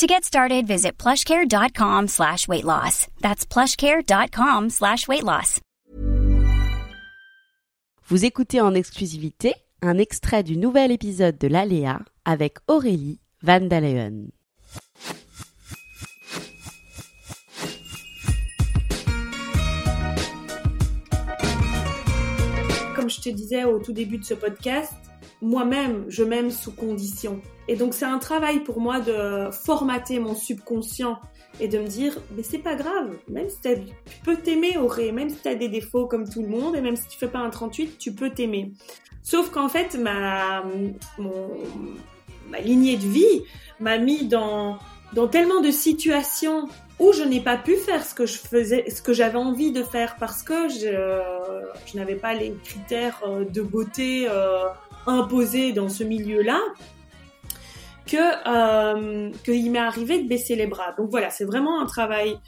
To get started, visit plushcare.com slash weight loss. That's plushcare.com slash weight loss. Vous écoutez en exclusivité un extrait du nouvel épisode de l'Aléa avec Aurélie Van Daleon. Comme je te disais au tout début de ce podcast, moi-même, je m'aime sous condition. Et donc c'est un travail pour moi de formater mon subconscient et de me dire, mais c'est pas grave, même si tu peux t'aimer Auré, même si tu as des défauts comme tout le monde, et même si tu fais pas un 38, tu peux t'aimer. Sauf qu'en fait, ma, ma lignée de vie m'a mis dans tellement de situations où je n'ai pas pu faire ce que je faisais, ce que j'avais envie de faire parce que je, je n'avais pas les critères euh, de beauté euh, imposés dans ce milieu-là que euh, qu'il m'est arrivé de baisser les bras. Donc voilà, c'est vraiment un travail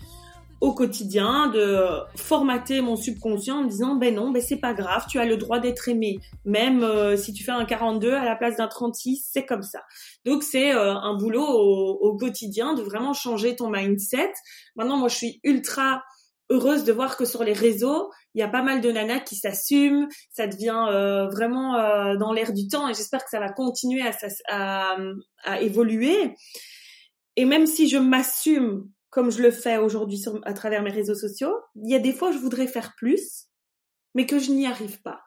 au quotidien de formater mon subconscient en me disant ben non, ben c'est pas grave, tu as le droit d'être aimé, même euh, si tu fais un 42 à la place d'un 36, c'est comme ça. Donc c'est euh, un boulot au, quotidien de vraiment changer ton mindset. Maintenant, moi je suis ultra heureuse de voir que sur les réseaux, il y a pas mal de nanas qui s'assument, ça devient euh, vraiment dans l'air du temps et j'espère que ça va continuer à, à, évoluer. Et même si je m'assume comme je le fais aujourd'hui à travers mes réseaux sociaux, il y a des fois où je voudrais faire plus, mais que je n'y arrive pas.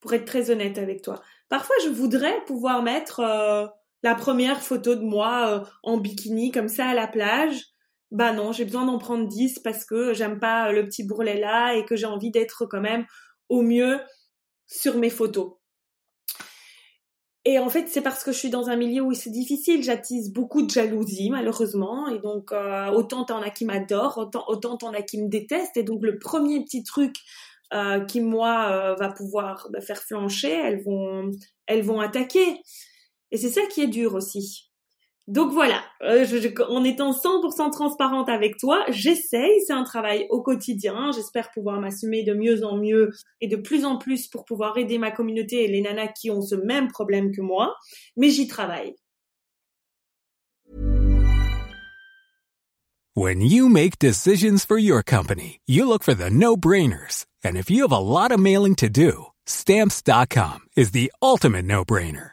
Pour être très honnête avec toi. Parfois, je voudrais pouvoir mettre euh, la première photo de moi en bikini comme ça à la plage bah non, j'ai besoin d'en prendre 10 parce que j'aime pas le petit bourrelet là et que j'ai envie d'être quand même au mieux sur mes photos. Et en fait, c'est parce que je suis dans un milieu où c'est difficile, j'attise beaucoup de jalousie malheureusement, et donc euh, autant t'en as qui m'adorent, autant autant t'en as qui me détestent, et donc le premier petit truc euh, qui moi euh, va pouvoir bah, faire flancher, elles vont elles vont attaquer, et c'est ça qui est dur aussi. Donc voilà, euh, en étant 100% transparente avec toi, j'essaye, c'est un travail au quotidien, j'espère pouvoir m'assumer de mieux en mieux et de plus en plus pour pouvoir aider ma communauté et les nanas qui ont ce même problème que moi, mais j'y travaille. When you make decisions for your company, you look for the no-brainers. And if you have a lot of mailing to do, stamps.com is the ultimate no-brainer.